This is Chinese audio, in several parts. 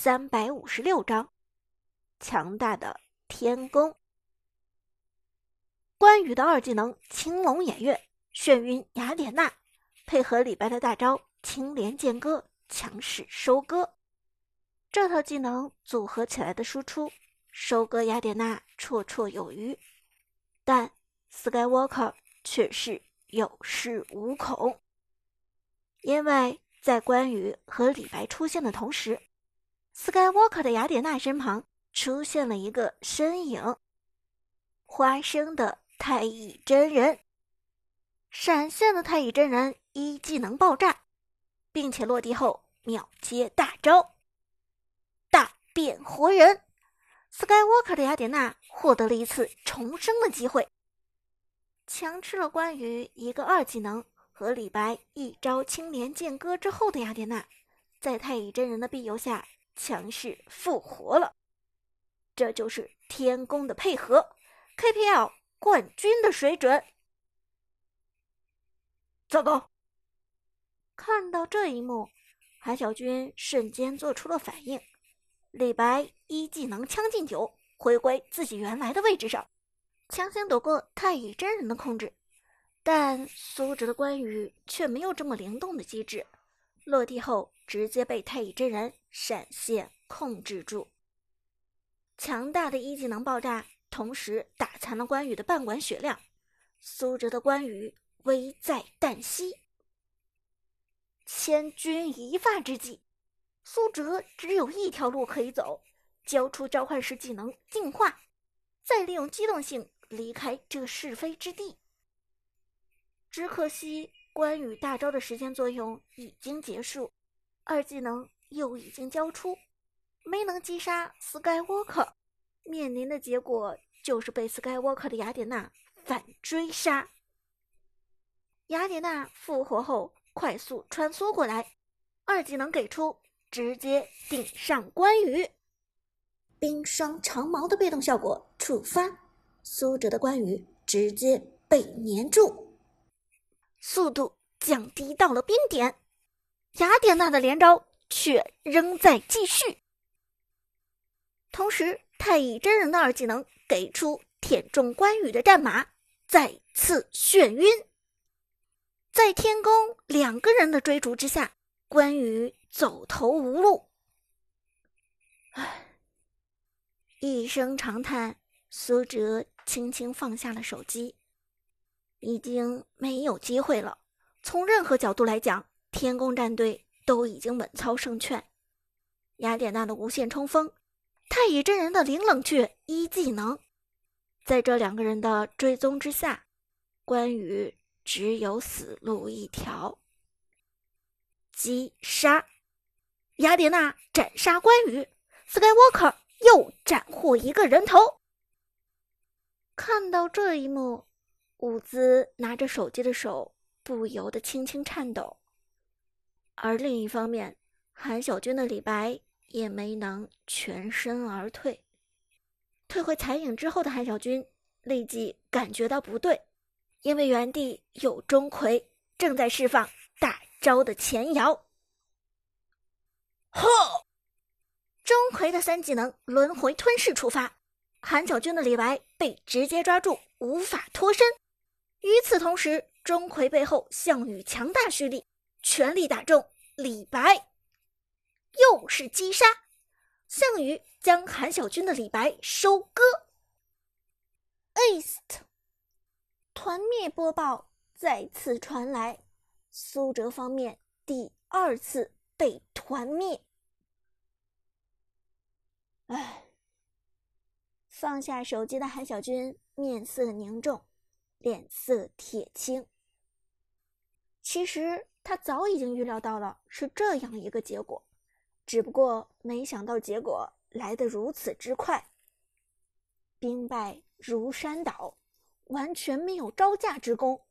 三百五十六章，强大的天宫。关羽的二技能青龙偃月，眩晕雅典娜，配合李白的大招青莲剑歌，强势收割。这套技能组合起来的输出，收割雅典娜绰绰有余。但 Skywalker 却是有恃无恐，因为在关羽和李白出现的同时，Skywalker 的雅典娜身旁出现了一个身影——花生的太乙真人。闪现的太乙真人一技能爆炸，并且落地后秒接大招——大变活人。Skywalker 的雅典娜获得了一次重生的机会，强吃了关羽一个二技能和李白一招青莲剑歌之后的雅典娜，在太乙真人的庇佑下强势复活了。这就是天宫的配合，KPL 冠军的水准。糟糕！看到这一幕，韩小军瞬间做出了反应。李白一技能将进酒，回归自己原来的位置上，强行躲过太乙真人的控制。但苏哲的关羽却没有这么灵动的机制，落地后直接被太乙真人闪现控制住。强大的一技能爆炸，同时打残了关羽的半管血量。苏哲的关羽危在旦夕，千钧一发之际。苏哲只有一条路可以走，交出召唤师技能净化，再利用机动性离开这是非之地。只可惜关羽大招的时间作用已经结束，二技能又已经交出，没能击杀 Skywalker，面临的结果就是被 Skywalker 的雅典娜反追杀。雅典娜复活后快速穿梭过来，二技能给出。直接顶上关羽，冰霜长矛的被动效果触发，苏哲的关羽直接被粘住，速度降低到了冰点。雅典娜的连招却仍在继续，同时太乙真人的二技能给出舔中关羽的战马，再次眩晕。在天宫两个人的追逐之下，关羽。走投无路，唉，一声长叹，苏哲轻轻放下了手机。已经没有机会了。从任何角度来讲，天宫战队都已经稳操胜券。雅典娜的无限冲锋，太乙真人的零冷却一技能，在这两个人的追踪之下，关羽只有死路一条。击杀。雅典娜斩杀关羽，Skywalker 又斩获一个人头。看到这一幕，伍兹拿着手机的手不由得轻轻颤抖。而另一方面，韩小军的李白也没能全身而退。退回残影之后的韩小军立即感觉到不对，因为原地有钟馗正在释放大招的前摇。呵，钟馗的三技能轮回吞噬触发，韩小军的李白被直接抓住，无法脱身。与此同时，钟馗背后项羽强大蓄力，全力打中李白，又是击杀。项羽将韩小军的李白收割。East，团灭播报再次传来，苏哲方面第二次被团灭。唉，放下手机的韩小军面色凝重，脸色铁青。其实他早已经预料到了是这样一个结果，只不过没想到结果来得如此之快。兵败如山倒，完全没有招架之功。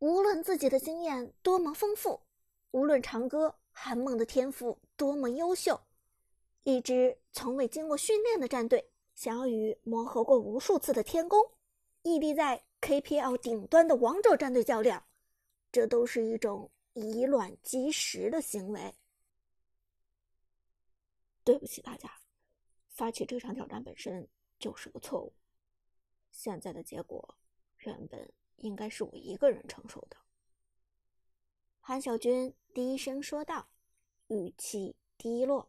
无论自己的经验多么丰富，无论长歌韩梦的天赋多么优秀。一支从未经过训练的战队，想要与磨合过无数次的天宫屹立在 KPL 顶端的王者战队较量，这都是一种以卵击石的行为。对不起大家，发起这场挑战本身就是个错误。现在的结果原本应该是我一个人承受的。”韩小军低声说道，语气低落。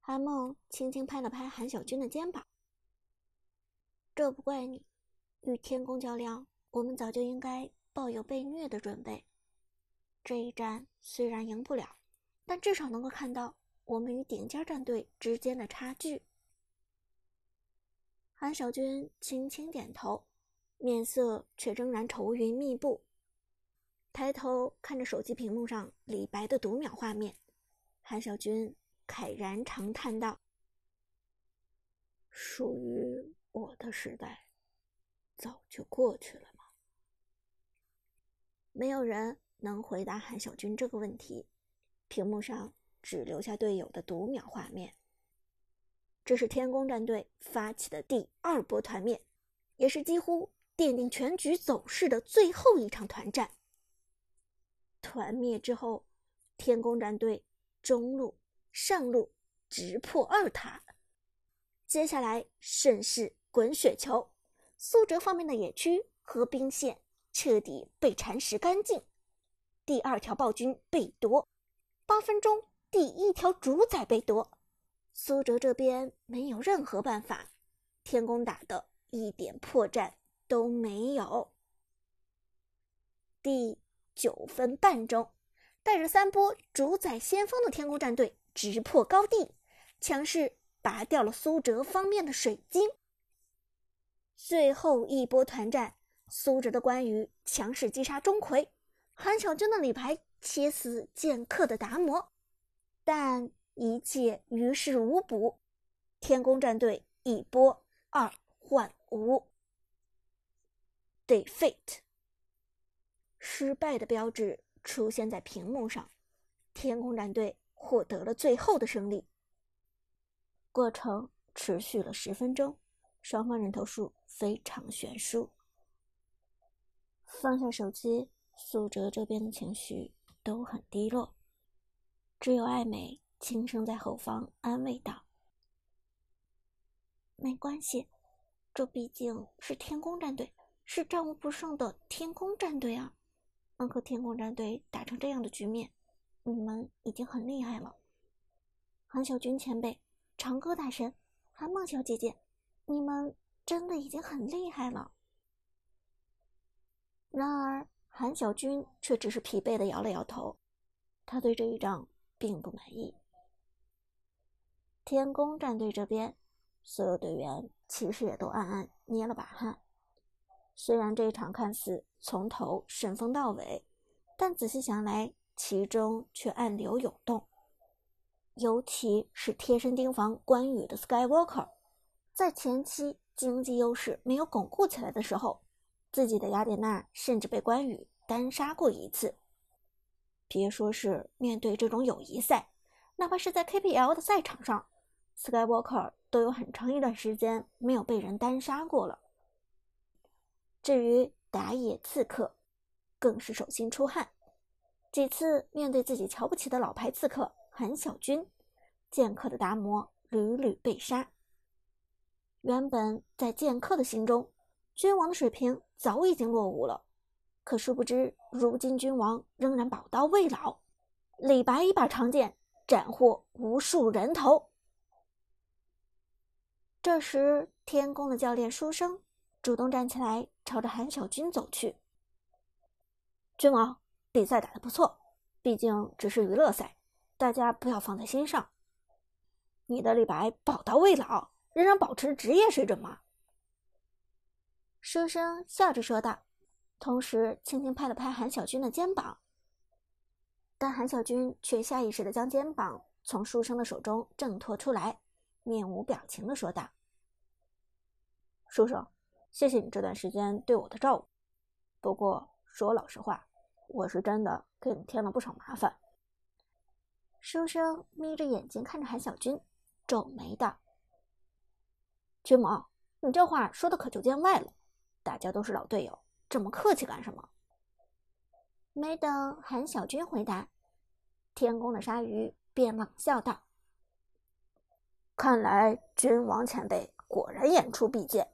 韩梦轻轻拍了拍韩小军的肩膀：“这不怪你，与天宫较量，我们早就应该抱有被虐的准备。这一战虽然赢不了，但至少能够看到我们与顶尖战队之间的差距。”韩小军轻轻点头，面色却仍然愁云密布。抬头看着手机屏幕上李白的读秒画面，韩小军慨然长叹道：“属于我的时代，早就过去了吗？”没有人能回答韩小军这个问题，屏幕上只留下队友的读秒画面。这是天宫战队发起的第二波团灭，也是几乎奠定全局走势的最后一场团战。团灭之后，天宫战队中路、上路直破二塔，接下来顺势滚雪球，苏哲方面的野区和兵线彻底被蚕食干净，第二条暴君被夺，八分钟第一条主宰被夺。苏哲这边没有任何办法，天宫打的一点破绽都没有。第九分半钟，带着三波主宰先锋的天宫战队直破高地，强势拔掉了苏哲方面的水晶。最后一波团战，苏哲的关羽强势击杀钟馗，韩小军的李白切死剑客的达摩，但。一切于事无补，天宫战队一波二换五，defeat，失败的标志出现在屏幕上，天宫战队获得了最后的胜利。过程持续了十分钟，双方人头数非常悬殊。放下手机，苏哲这边的情绪都很低落，只有艾美。轻声在后方安慰道：“没关系，这毕竟是天宫战队，是战无不胜的天宫战队啊！能和天宫战队打成这样的局面，你们已经很厉害了。韩小军前辈、长歌大神、韩梦小姐姐，你们真的已经很厉害了。”然而，韩小军却只是疲惫的摇了摇头，他对这一仗并不满意。天宫战队这边，所有队员其实也都暗暗捏了把汗。虽然这一场看似从头顺风到尾，但仔细想来，其中却暗流涌动。尤其是贴身盯防关羽的 Skywalker，在前期经济优势没有巩固起来的时候，自己的雅典娜甚至被关羽单杀过一次。别说是面对这种友谊赛，哪怕是在 KPL 的赛场上。Skywalker 都有很长一段时间没有被人单杀过了。至于打野刺客，更是手心出汗，几次面对自己瞧不起的老牌刺客韩小军，剑客的达摩屡屡被杀。原本在剑客的心中，君王的水平早已经落伍了，可殊不知，如今君王仍然宝刀未老，李白一把长剑斩获无数人头。这时，天宫的教练书生主动站起来，朝着韩小军走去。君王，比赛打得不错，毕竟只是娱乐赛，大家不要放在心上。你的李白宝刀未老，仍然保持职业水准吗？书生笑着说道，同时轻轻拍了拍韩小军的肩膀。但韩小军却下意识地将肩膀从书生的手中挣脱出来，面无表情地说道。书生，谢谢你这段时间对我的照顾。不过说老实话，我是真的给你添了不少麻烦。书生眯着眼睛看着韩小军，皱眉道：“君王，你这话说的可就见外了。大家都是老队友，这么客气干什么？”没等韩小军回答，天宫的鲨鱼便冷笑道：“看来君王前辈果然言出必践。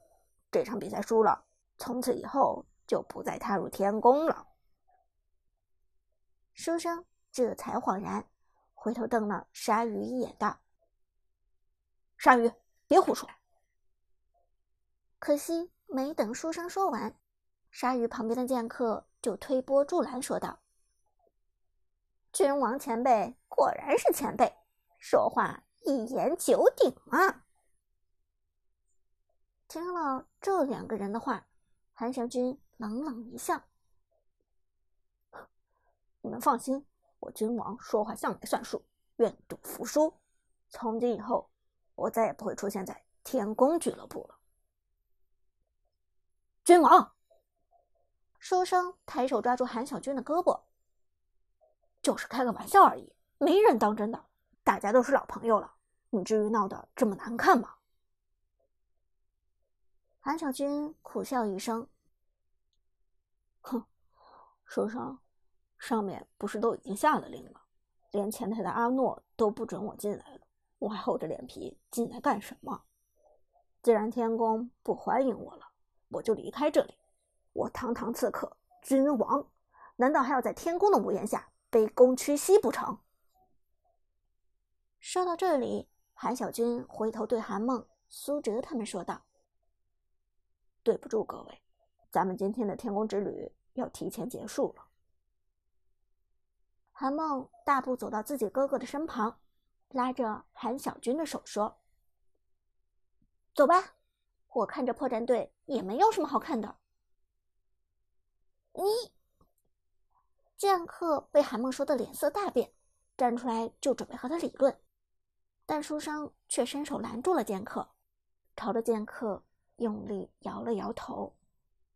这场比赛输了，从此以后就不再踏入天宫了。书生这才恍然，回头瞪了鲨鱼一眼，道：“鲨鱼，别胡说！”可惜没等书生说完，鲨鱼旁边的剑客就推波助澜，说道：“君王前辈果然是前辈，说话一言九鼎啊！”听了这两个人的话，韩小军冷冷一笑：“你们放心，我君王说话向来算数，愿赌服输。从今以后，我再也不会出现在天宫俱乐部了。”君王，书生抬手抓住韩小军的胳膊：“就是开个玩笑而已，没人当真的。大家都是老朋友了，你至于闹得这么难看吗？”韩小军苦笑一声：“哼，书生，上面不是都已经下了令吗？连前台的阿诺都不准我进来了，我还厚着脸皮进来干什么？既然天宫不欢迎我了，我就离开这里。我堂堂刺客君王，难道还要在天宫的屋檐下卑躬屈膝不成？”说到这里，韩小军回头对韩梦、苏哲他们说道。对不住各位，咱们今天的天宫之旅要提前结束了。韩梦大步走到自己哥哥的身旁，拉着韩小军的手说：“走吧，我看着破战队也没有什么好看的。”你剑客被韩梦说的脸色大变，站出来就准备和他理论，但书生却伸手拦住了剑客，朝着剑客。用力摇了摇头。